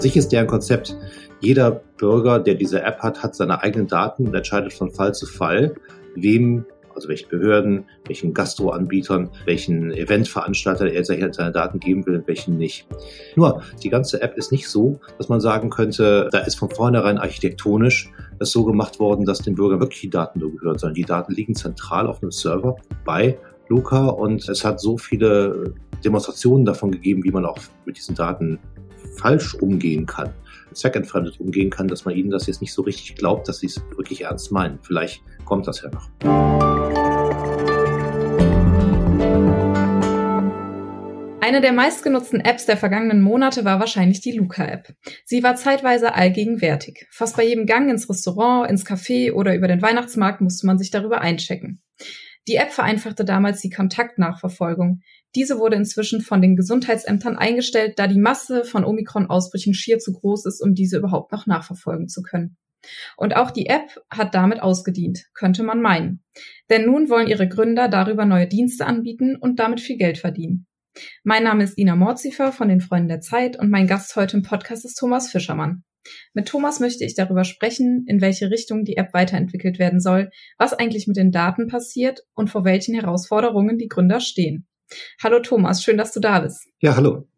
An sich ist deren Konzept, jeder Bürger, der diese App hat, hat seine eigenen Daten und entscheidet von Fall zu Fall, wem also welchen Behörden, welchen Gastroanbietern, welchen Eventveranstalter er seine Daten geben will und welchen nicht. Nur, die ganze App ist nicht so, dass man sagen könnte, da ist von vornherein architektonisch es so gemacht worden, dass den Bürgern wirklich die Daten nur gehören, sondern die Daten liegen zentral auf einem Server bei Luca und es hat so viele Demonstrationen davon gegeben, wie man auch mit diesen Daten falsch umgehen kann, zweckentfremdet umgehen kann, dass man ihnen das jetzt nicht so richtig glaubt, dass sie es wirklich ernst meinen. Vielleicht kommt das ja noch. Eine der meistgenutzten Apps der vergangenen Monate war wahrscheinlich die Luca-App. Sie war zeitweise allgegenwärtig. Fast bei jedem Gang ins Restaurant, ins Café oder über den Weihnachtsmarkt musste man sich darüber einchecken. Die App vereinfachte damals die Kontaktnachverfolgung. Diese wurde inzwischen von den Gesundheitsämtern eingestellt, da die Masse von Omikron-Ausbrüchen schier zu groß ist, um diese überhaupt noch nachverfolgen zu können. Und auch die App hat damit ausgedient, könnte man meinen. Denn nun wollen ihre Gründer darüber neue Dienste anbieten und damit viel Geld verdienen. Mein Name ist Ina Morzifer von den Freunden der Zeit und mein Gast heute im Podcast ist Thomas Fischermann. Mit Thomas möchte ich darüber sprechen, in welche Richtung die App weiterentwickelt werden soll, was eigentlich mit den Daten passiert und vor welchen Herausforderungen die Gründer stehen. Hallo Thomas, schön, dass du da bist. Ja, hallo.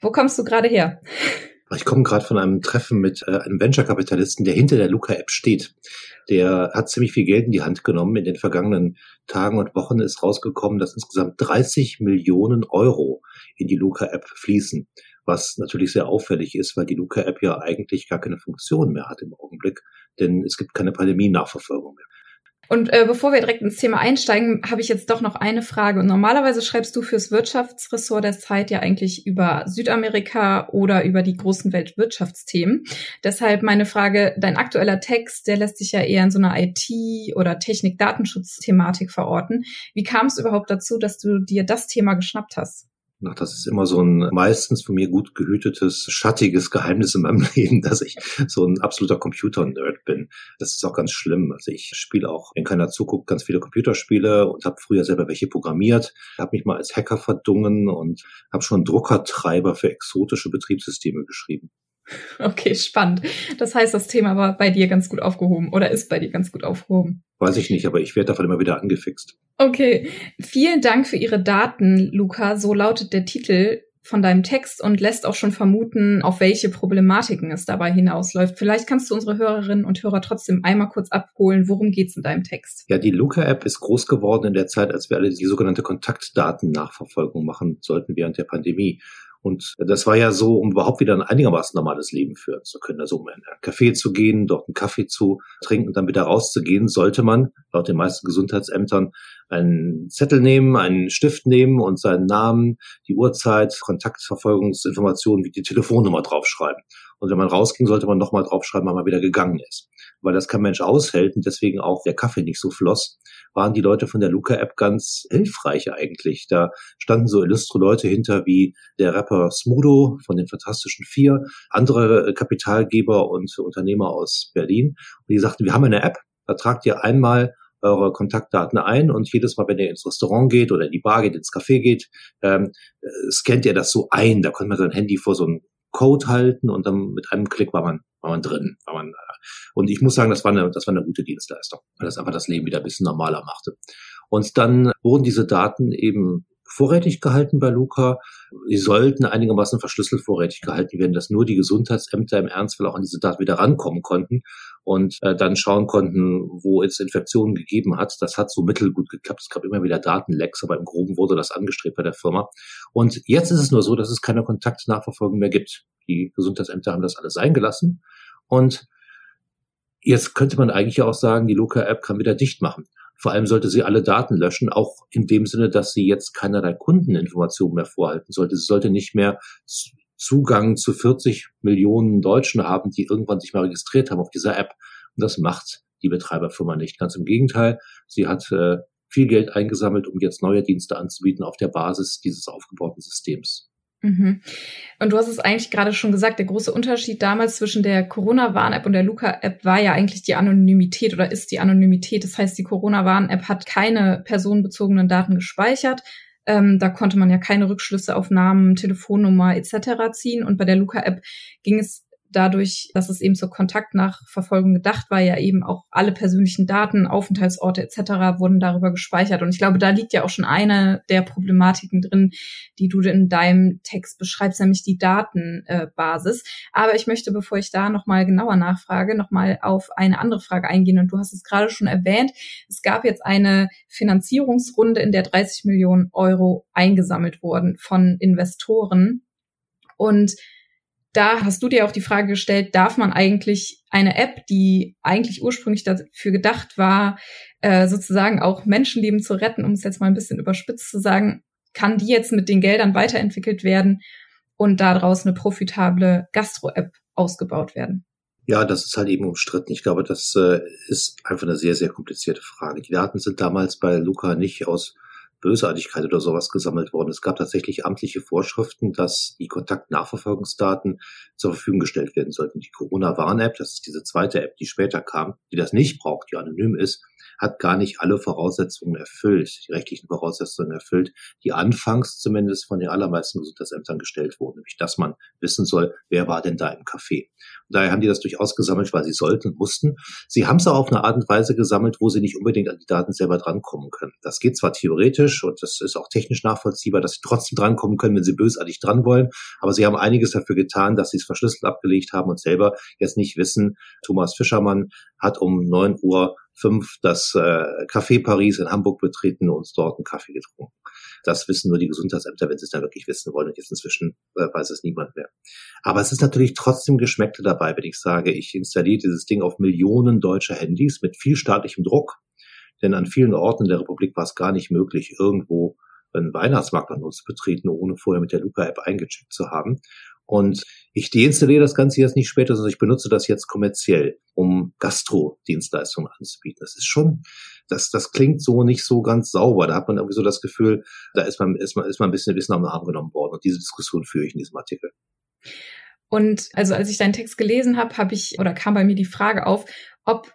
Wo kommst du gerade her? Ich komme gerade von einem Treffen mit äh, einem Venture-Kapitalisten, der hinter der Luca-App steht. Der hat ziemlich viel Geld in die Hand genommen. In den vergangenen Tagen und Wochen ist rausgekommen, dass insgesamt 30 Millionen Euro in die Luca-App fließen. Was natürlich sehr auffällig ist, weil die Luca-App ja eigentlich gar keine Funktion mehr hat im Augenblick, denn es gibt keine Pandemie-Nachverfolgung mehr. Und äh, bevor wir direkt ins Thema einsteigen, habe ich jetzt doch noch eine Frage. Normalerweise schreibst du fürs Wirtschaftsressort der Zeit ja eigentlich über Südamerika oder über die großen Weltwirtschaftsthemen. Deshalb meine Frage, dein aktueller Text, der lässt sich ja eher in so einer IT- oder Technik-Datenschutz-Thematik verorten. Wie kam es überhaupt dazu, dass du dir das Thema geschnappt hast? Das ist immer so ein meistens von mir gut gehütetes, schattiges Geheimnis in meinem Leben, dass ich so ein absoluter Computer-Nerd bin. Das ist auch ganz schlimm. Also ich spiele auch, wenn keiner zuguckt, ganz viele Computerspiele und habe früher selber welche programmiert, habe mich mal als Hacker verdungen und habe schon Druckertreiber für exotische Betriebssysteme geschrieben. Okay, spannend. Das heißt, das Thema war bei dir ganz gut aufgehoben oder ist bei dir ganz gut aufgehoben. Weiß ich nicht, aber ich werde davon immer wieder angefixt. Okay. Vielen Dank für Ihre Daten, Luca. So lautet der Titel von deinem Text und lässt auch schon vermuten, auf welche Problematiken es dabei hinausläuft. Vielleicht kannst du unsere Hörerinnen und Hörer trotzdem einmal kurz abholen, worum geht's in deinem Text? Ja, die Luca-App ist groß geworden in der Zeit, als wir alle die sogenannte Kontaktdatennachverfolgung machen sollten während der Pandemie. Und das war ja so, um überhaupt wieder ein einigermaßen normales Leben führen zu können. Also um in ein Café zu gehen, dort einen Kaffee zu trinken und dann wieder rauszugehen, sollte man laut den meisten Gesundheitsämtern einen Zettel nehmen, einen Stift nehmen und seinen Namen, die Uhrzeit, Kontaktverfolgungsinformationen wie die Telefonnummer draufschreiben. Und wenn man rausging, sollte man nochmal draufschreiben, wann man wieder gegangen ist. Weil das kein Mensch aushält und deswegen auch der Kaffee nicht so floss, waren die Leute von der Luca-App ganz hilfreich eigentlich. Da standen so illustre Leute hinter wie der Rapper Smudo von den Fantastischen Vier, andere Kapitalgeber und Unternehmer aus Berlin. Und die sagten, wir haben eine App, da tragt ihr einmal eure Kontaktdaten ein und jedes Mal, wenn ihr ins Restaurant geht oder in die Bar geht, ins Café geht, ähm, scannt ihr das so ein. Da konnte man sein Handy vor so einem Code halten und dann mit einem Klick war man, war man drin. War man, und ich muss sagen, das war eine, das war eine gute Dienstleistung, weil das einfach das Leben wieder ein bisschen normaler machte. Und dann wurden diese Daten eben vorrätig gehalten bei Luca. Sie sollten einigermaßen verschlüsselt vorrätig gehalten werden, dass nur die Gesundheitsämter im Ernstfall auch an diese Daten wieder rankommen konnten und äh, dann schauen konnten, wo es Infektionen gegeben hat. Das hat so mittelgut geklappt. Es gab immer wieder Datenlecks, aber im Groben wurde das angestrebt bei der Firma. Und jetzt ist es nur so, dass es keine Kontaktnachverfolgung mehr gibt. Die Gesundheitsämter haben das alles eingelassen und Jetzt könnte man eigentlich auch sagen, die Luca-App kann wieder dicht machen. Vor allem sollte sie alle Daten löschen, auch in dem Sinne, dass sie jetzt keinerlei Kundeninformationen mehr vorhalten sollte. Sie sollte nicht mehr Zugang zu 40 Millionen Deutschen haben, die irgendwann sich mal registriert haben auf dieser App. Und das macht die Betreiberfirma nicht. Ganz im Gegenteil, sie hat äh, viel Geld eingesammelt, um jetzt neue Dienste anzubieten auf der Basis dieses aufgebauten Systems. Mhm. Und du hast es eigentlich gerade schon gesagt, der große Unterschied damals zwischen der Corona-Warn-App und der Luca-App war ja eigentlich die Anonymität oder ist die Anonymität. Das heißt, die Corona-Warn-App hat keine personenbezogenen Daten gespeichert. Ähm, da konnte man ja keine Rückschlüsse auf Namen, Telefonnummer etc. ziehen. Und bei der Luca-App ging es dadurch, dass es eben zur Kontaktnachverfolgung gedacht war, ja eben auch alle persönlichen Daten, Aufenthaltsorte etc. wurden darüber gespeichert. Und ich glaube, da liegt ja auch schon eine der Problematiken drin, die du in deinem Text beschreibst, nämlich die Datenbasis. Aber ich möchte, bevor ich da nochmal genauer nachfrage, nochmal auf eine andere Frage eingehen. Und du hast es gerade schon erwähnt. Es gab jetzt eine Finanzierungsrunde, in der 30 Millionen Euro eingesammelt wurden von Investoren. Und da hast du dir auch die Frage gestellt, darf man eigentlich eine App, die eigentlich ursprünglich dafür gedacht war, äh, sozusagen auch Menschenleben zu retten, um es jetzt mal ein bisschen überspitzt zu sagen, kann die jetzt mit den Geldern weiterentwickelt werden und daraus eine profitable Gastro-App ausgebaut werden? Ja, das ist halt eben umstritten. Ich glaube, das äh, ist einfach eine sehr, sehr komplizierte Frage. Die Daten sind damals bei Luca nicht aus Bösartigkeit oder sowas gesammelt worden. Es gab tatsächlich amtliche Vorschriften, dass die Kontaktnachverfolgungsdaten zur Verfügung gestellt werden sollten. Die Corona-Warn-App, das ist diese zweite App, die später kam, die das nicht braucht, die anonym ist, hat gar nicht alle Voraussetzungen erfüllt, die rechtlichen Voraussetzungen erfüllt, die anfangs zumindest von den allermeisten Gesundheitsämtern gestellt wurden, nämlich dass man wissen soll, wer war denn da im Café. Und daher haben die das durchaus gesammelt, weil sie sollten mussten. Sie haben es auch auf eine Art und Weise gesammelt, wo sie nicht unbedingt an die Daten selber drankommen können. Das geht zwar theoretisch und das ist auch technisch nachvollziehbar, dass sie trotzdem drankommen können, wenn sie bösartig dran wollen, aber sie haben einiges dafür getan, dass sie es verschlüsselt abgelegt haben und selber jetzt nicht wissen, Thomas Fischermann hat um neun Uhr fünf das äh, Café Paris in Hamburg betreten und dort einen Kaffee getrunken. Das wissen nur die Gesundheitsämter, wenn sie es dann wirklich wissen wollen. Und jetzt inzwischen äh, weiß es niemand mehr. Aber es ist natürlich trotzdem Geschmäckte dabei, wenn ich sage, ich installiere dieses Ding auf Millionen deutscher Handys mit viel staatlichem Druck. Denn an vielen Orten in der Republik war es gar nicht möglich, irgendwo einen Weihnachtsmarkt an uns zu betreten, ohne vorher mit der Luca-App eingecheckt zu haben. Und ich deinstalliere das Ganze jetzt nicht später, sondern ich benutze das jetzt kommerziell, um Gastro-Dienstleistungen anzubieten. Das ist schon, das, das klingt so nicht so ganz sauber. Da hat man irgendwie so das Gefühl, da ist man, ist man, ist man ein bisschen, ein bisschen am Arm genommen worden. Und diese Diskussion führe ich in diesem Artikel. Und also als ich deinen Text gelesen habe, habe ich oder kam bei mir die Frage auf, ob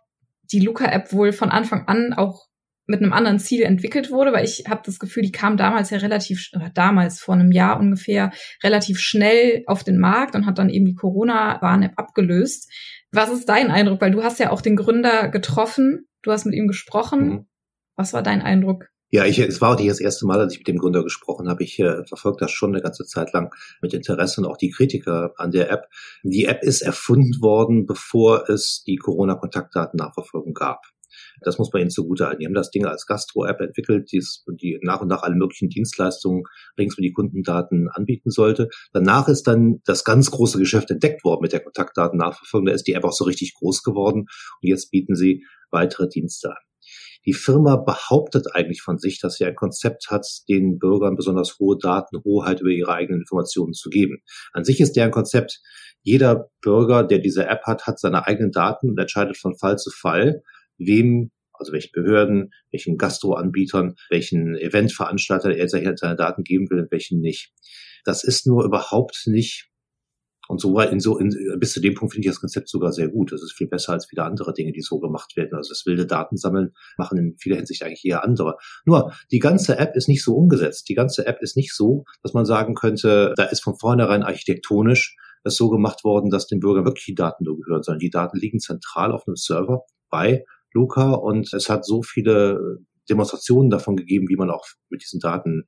die Luca-App wohl von Anfang an auch mit einem anderen Ziel entwickelt wurde, weil ich habe das Gefühl, die kam damals ja relativ, oder damals vor einem Jahr ungefähr, relativ schnell auf den Markt und hat dann eben die Corona-Warn-App abgelöst. Was ist dein Eindruck? Weil du hast ja auch den Gründer getroffen, du hast mit ihm gesprochen. Mhm. Was war dein Eindruck? Ja, ich, es war auch nicht das erste Mal, dass ich mit dem Gründer gesprochen habe. Ich äh, verfolge das schon eine ganze Zeit lang mit Interesse und auch die Kritiker an der App. Die App ist erfunden worden, bevor es die Corona-Kontaktdaten-Nachverfolgung gab. Das muss man ihnen zugute halten. Die haben das Ding als Gastro-App entwickelt, die, die nach und nach alle möglichen Dienstleistungen rings um die Kundendaten anbieten sollte. Danach ist dann das ganz große Geschäft entdeckt worden mit der Kontaktdatennachverfolgung. Da ist die App auch so richtig groß geworden und jetzt bieten sie weitere Dienste an. Die Firma behauptet eigentlich von sich, dass sie ein Konzept hat, den Bürgern besonders hohe Datenhoheit über ihre eigenen Informationen zu geben. An sich ist deren Konzept, jeder Bürger, der diese App hat, hat seine eigenen Daten und entscheidet von Fall zu Fall, wem, also welchen Behörden, welchen Gastroanbietern, welchen Eventveranstalter er seine Daten geben will und welchen nicht. Das ist nur überhaupt nicht und so in so in, bis zu dem Punkt finde ich das Konzept sogar sehr gut. Das ist viel besser als viele andere Dinge, die so gemacht werden. Also das wilde Datensammeln machen in vieler Hinsicht eigentlich eher andere. Nur die ganze App ist nicht so umgesetzt. Die ganze App ist nicht so, dass man sagen könnte, da ist von vornherein architektonisch das so gemacht worden, dass den Bürgern wirklich die Daten nur gehören, sondern die Daten liegen zentral auf einem Server bei Luca und es hat so viele Demonstrationen davon gegeben, wie man auch mit diesen Daten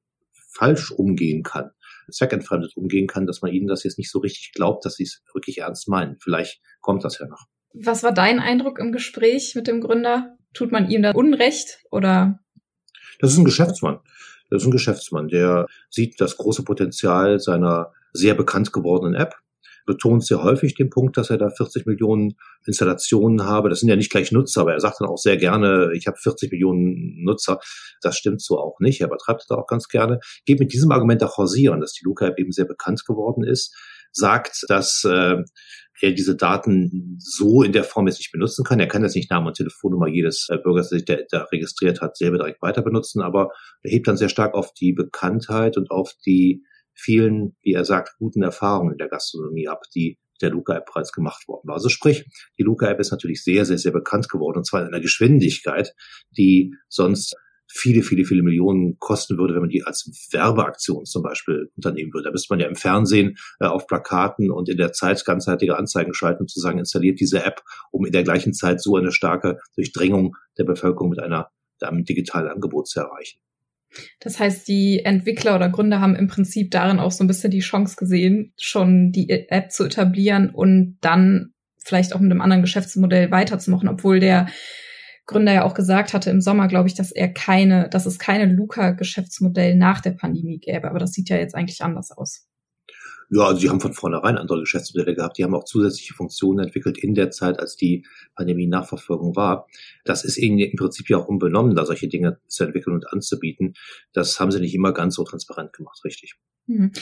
falsch umgehen kann, zweckentfremdet umgehen kann, dass man ihnen das jetzt nicht so richtig glaubt, dass sie es wirklich ernst meinen. Vielleicht kommt das ja noch. Was war dein Eindruck im Gespräch mit dem Gründer? Tut man ihm da Unrecht oder? Das ist ein Geschäftsmann. Das ist ein Geschäftsmann, der sieht das große Potenzial seiner sehr bekannt gewordenen App betont sehr häufig den Punkt, dass er da 40 Millionen Installationen habe. Das sind ja nicht gleich Nutzer, aber er sagt dann auch sehr gerne, ich habe 40 Millionen Nutzer. Das stimmt so auch nicht. Er übertreibt da auch ganz gerne. Geht mit diesem Argument auch hausieren, dass die Luca-App eben sehr bekannt geworden ist, sagt, dass äh, er diese Daten so in der Form jetzt nicht benutzen kann. Er kann jetzt nicht Name und Telefonnummer jedes äh, Bürgers, der sich da registriert hat, selber direkt weiter benutzen, aber er hebt dann sehr stark auf die Bekanntheit und auf die vielen, wie er sagt, guten Erfahrungen in der Gastronomie ab, die der Luca-App bereits gemacht worden war. Also sprich, die Luca-App ist natürlich sehr, sehr, sehr bekannt geworden und zwar in einer Geschwindigkeit, die sonst viele, viele, viele Millionen kosten würde, wenn man die als Werbeaktion zum Beispiel unternehmen würde. Da müsste man ja im Fernsehen äh, auf Plakaten und in der Zeit ganzheitliche Anzeigen schalten und zu sagen, installiert diese App, um in der gleichen Zeit so eine starke Durchdringung der Bevölkerung mit einer, einem digitalen Angebot zu erreichen. Das heißt, die Entwickler oder Gründer haben im Prinzip darin auch so ein bisschen die Chance gesehen, schon die App zu etablieren und dann vielleicht auch mit einem anderen Geschäftsmodell weiterzumachen, obwohl der Gründer ja auch gesagt hatte im Sommer, glaube ich, dass er keine, dass es keine Luca-Geschäftsmodell nach der Pandemie gäbe. Aber das sieht ja jetzt eigentlich anders aus. Ja, also die haben von vornherein andere Geschäftsmodelle gehabt. Die haben auch zusätzliche Funktionen entwickelt in der Zeit, als die Pandemie-Nachverfolgung war. Das ist ihnen im Prinzip ja auch unbenommen, da solche Dinge zu entwickeln und anzubieten. Das haben sie nicht immer ganz so transparent gemacht, richtig. Mhm.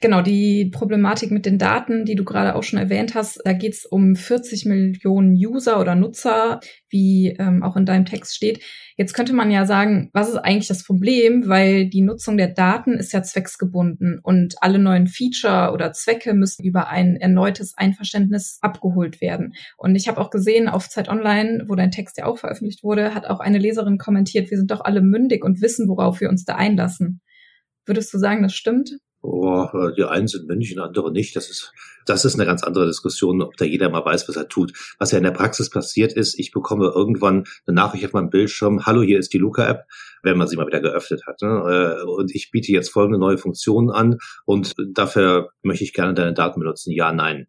Genau, die Problematik mit den Daten, die du gerade auch schon erwähnt hast, da geht es um 40 Millionen User oder Nutzer, wie ähm, auch in deinem Text steht. Jetzt könnte man ja sagen, was ist eigentlich das Problem? Weil die Nutzung der Daten ist ja zwecksgebunden und alle neuen Feature oder Zwecke müssen über ein erneutes Einverständnis abgeholt werden. Und ich habe auch gesehen auf Zeit Online, wo dein Text ja auch veröffentlicht wurde, hat auch eine Leserin kommentiert, wir sind doch alle mündig und wissen, worauf wir uns da einlassen. Würdest du sagen, das stimmt? Oh, die einen sind München, andere nicht. Das ist, das ist eine ganz andere Diskussion, ob da jeder mal weiß, was er tut. Was ja in der Praxis passiert ist, ich bekomme irgendwann eine Nachricht auf meinem Bildschirm, hallo, hier ist die Luca-App, wenn man sie mal wieder geöffnet hat. Ne? Äh, und ich biete jetzt folgende neue Funktionen an und dafür möchte ich gerne deine Daten benutzen. Ja, nein.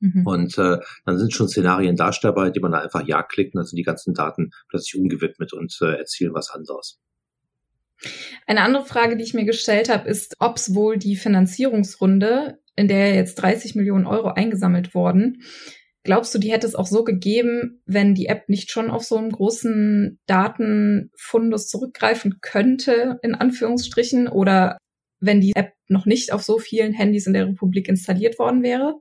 Mhm. Und äh, dann sind schon Szenarien darstellbar, die man da einfach Ja klickt und dann sind die ganzen Daten plötzlich umgewidmet und äh, erzielen was anderes. Eine andere Frage, die ich mir gestellt habe, ist, ob es wohl die Finanzierungsrunde, in der jetzt 30 Millionen Euro eingesammelt wurden, glaubst du, die hätte es auch so gegeben, wenn die App nicht schon auf so einen großen Datenfundus zurückgreifen könnte, in Anführungsstrichen, oder wenn die App noch nicht auf so vielen Handys in der Republik installiert worden wäre?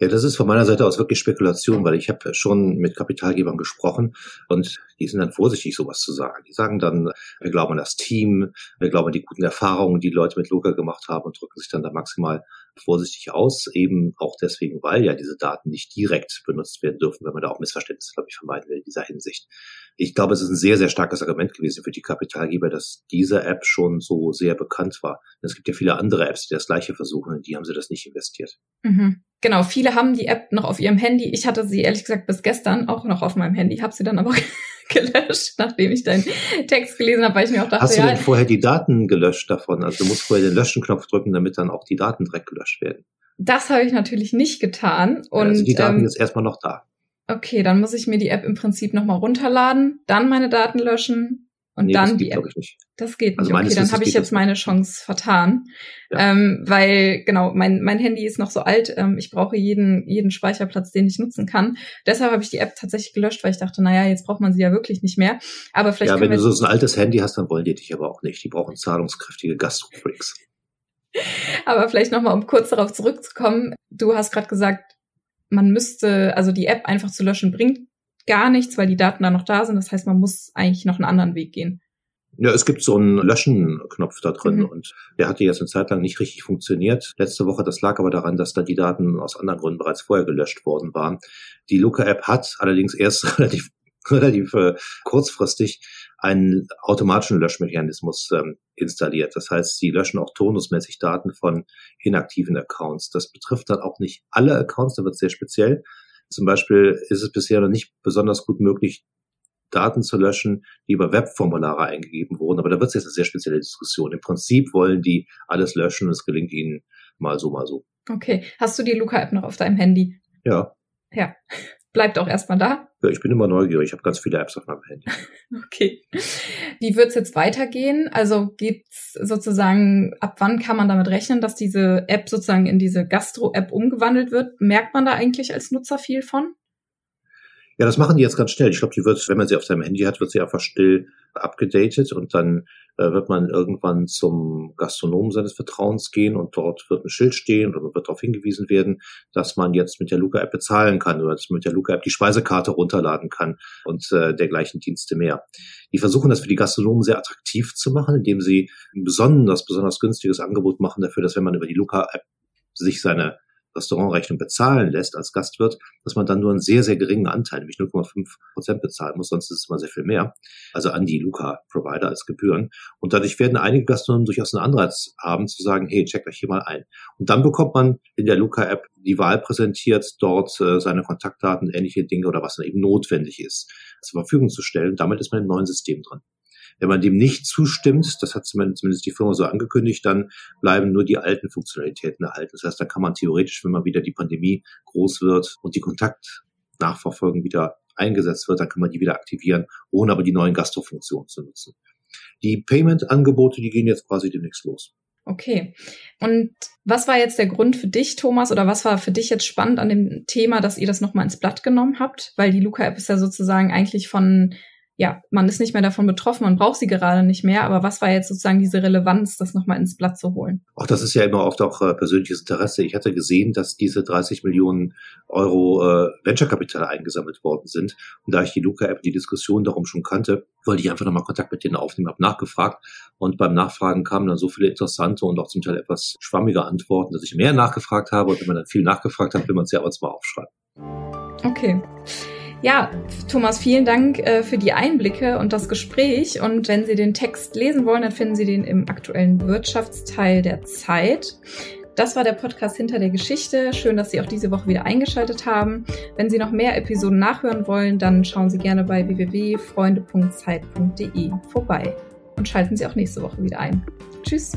Ja, das ist von meiner Seite aus wirklich Spekulation, weil ich habe schon mit Kapitalgebern gesprochen und die sind dann vorsichtig, sowas zu sagen. Die sagen dann, wir glauben an das Team, wir glauben an die guten Erfahrungen, die, Leute mit Luca gemacht haben und drücken sich dann da maximal vorsichtig aus, eben auch deswegen, weil ja diese Daten nicht direkt benutzt werden dürfen, wenn man da auch Missverständnisse, glaube ich, vermeiden will in dieser Hinsicht. Ich glaube, es ist ein sehr, sehr starkes Argument gewesen für die Kapitalgeber, dass diese App schon so sehr bekannt war. Es gibt ja viele andere Apps, die das gleiche versuchen, in die haben sie das nicht investiert. Mhm. Genau, viele haben die App noch auf ihrem Handy. Ich hatte sie ehrlich gesagt bis gestern auch noch auf meinem Handy, habe sie dann aber gelöscht, nachdem ich deinen Text gelesen habe, weil ich mir auch dachte, Hast du denn ja, vorher die Daten gelöscht davon? Also du musst vorher den Löschenknopf drücken, damit dann auch die Daten direkt gelöscht werden. Das habe ich natürlich nicht getan. Und, also die Daten ähm, ist erstmal noch da. Okay, dann muss ich mir die App im Prinzip nochmal runterladen, dann meine Daten löschen und nee, dann die App. Das geht nicht. Also okay, dann habe ich jetzt meine Chance vertan. Ja. Ähm, weil, genau, mein, mein Handy ist noch so alt. Ähm, ich brauche jeden, jeden Speicherplatz, den ich nutzen kann. Deshalb habe ich die App tatsächlich gelöscht, weil ich dachte, naja, jetzt braucht man sie ja wirklich nicht mehr. Aber vielleicht. Ja, wenn du so ein altes Handy hast, dann wollen die dich aber auch nicht. Die brauchen zahlungskräftige Gastrofreaks. aber vielleicht nochmal, um kurz darauf zurückzukommen. Du hast gerade gesagt, man müsste, also die App einfach zu löschen bringt gar nichts, weil die Daten da noch da sind. Das heißt, man muss eigentlich noch einen anderen Weg gehen. Ja, es gibt so einen Löschen-Knopf da drin mhm. und der hatte jetzt eine Zeit lang nicht richtig funktioniert. Letzte Woche, das lag aber daran, dass da die Daten aus anderen Gründen bereits vorher gelöscht worden waren. Die Luca-App hat allerdings erst relativ, relativ äh, kurzfristig einen automatischen Löschmechanismus ähm, installiert. Das heißt, sie löschen auch turnusmäßig Daten von inaktiven Accounts. Das betrifft dann auch nicht alle Accounts, da wird es sehr speziell. Zum Beispiel ist es bisher noch nicht besonders gut möglich, Daten zu löschen, die über Webformulare eingegeben wurden. Aber da wird es jetzt eine sehr spezielle Diskussion. Im Prinzip wollen die alles löschen und es gelingt ihnen mal so, mal so. Okay. Hast du die Luca-App noch auf deinem Handy? Ja. Ja bleibt auch erstmal da. Ja, ich bin immer neugierig. Ich habe ganz viele Apps auf meinem Handy. okay. Wie wird's jetzt weitergehen? Also gibt's sozusagen, ab wann kann man damit rechnen, dass diese App sozusagen in diese Gastro-App umgewandelt wird? Merkt man da eigentlich als Nutzer viel von? Ja, das machen die jetzt ganz schnell. Ich glaube, die wird, wenn man sie auf seinem Handy hat, wird sie einfach still abgedatet und dann wird man irgendwann zum Gastronomen seines Vertrauens gehen und dort wird ein Schild stehen und man wird darauf hingewiesen werden, dass man jetzt mit der Luca-App bezahlen kann oder dass man mit der Luca-App die Speisekarte runterladen kann und äh, dergleichen Dienste mehr. Die versuchen das für die Gastronomen sehr attraktiv zu machen, indem sie ein besonders, besonders günstiges Angebot machen dafür, dass wenn man über die Luca-App sich seine Restaurantrechnung bezahlen lässt als Gastwirt, dass man dann nur einen sehr, sehr geringen Anteil, nämlich 0,5 Prozent bezahlen muss, sonst ist es immer sehr viel mehr, also an die Luca-Provider als Gebühren. Und dadurch werden einige Gastronomen durchaus einen Anreiz haben, zu sagen, hey, checkt euch hier mal ein. Und dann bekommt man in der Luca-App die Wahl präsentiert, dort äh, seine Kontaktdaten, ähnliche Dinge oder was dann eben notwendig ist, zur Verfügung zu stellen. Damit ist man im neuen System drin. Wenn man dem nicht zustimmt, das hat zumindest die Firma so angekündigt, dann bleiben nur die alten Funktionalitäten erhalten. Das heißt, da kann man theoretisch, wenn man wieder die Pandemie groß wird und die Kontaktnachverfolgung wieder eingesetzt wird, dann kann man die wieder aktivieren, ohne aber die neuen Gastro-Funktionen zu nutzen. Die Payment-Angebote, die gehen jetzt quasi demnächst los. Okay. Und was war jetzt der Grund für dich, Thomas, oder was war für dich jetzt spannend an dem Thema, dass ihr das nochmal ins Blatt genommen habt? Weil die Luca-App ist ja sozusagen eigentlich von ja, man ist nicht mehr davon betroffen, man braucht sie gerade nicht mehr, aber was war jetzt sozusagen diese Relevanz, das nochmal ins Blatt zu holen? Auch das ist ja immer oft auch äh, persönliches Interesse. Ich hatte gesehen, dass diese 30 Millionen Euro äh, Venture-Kapital eingesammelt worden sind. Und da ich die Luca-App, die Diskussion darum schon kannte, wollte ich einfach nochmal Kontakt mit denen aufnehmen, habe nachgefragt. Und beim Nachfragen kamen dann so viele interessante und auch zum Teil etwas schwammige Antworten, dass ich mehr nachgefragt habe. Und wenn man dann viel nachgefragt hat, will man es ja aber zwar aufschreiben. Okay. Ja, Thomas, vielen Dank äh, für die Einblicke und das Gespräch. Und wenn Sie den Text lesen wollen, dann finden Sie den im aktuellen Wirtschaftsteil der Zeit. Das war der Podcast hinter der Geschichte. Schön, dass Sie auch diese Woche wieder eingeschaltet haben. Wenn Sie noch mehr Episoden nachhören wollen, dann schauen Sie gerne bei www.freunde.zeit.de vorbei und schalten Sie auch nächste Woche wieder ein. Tschüss.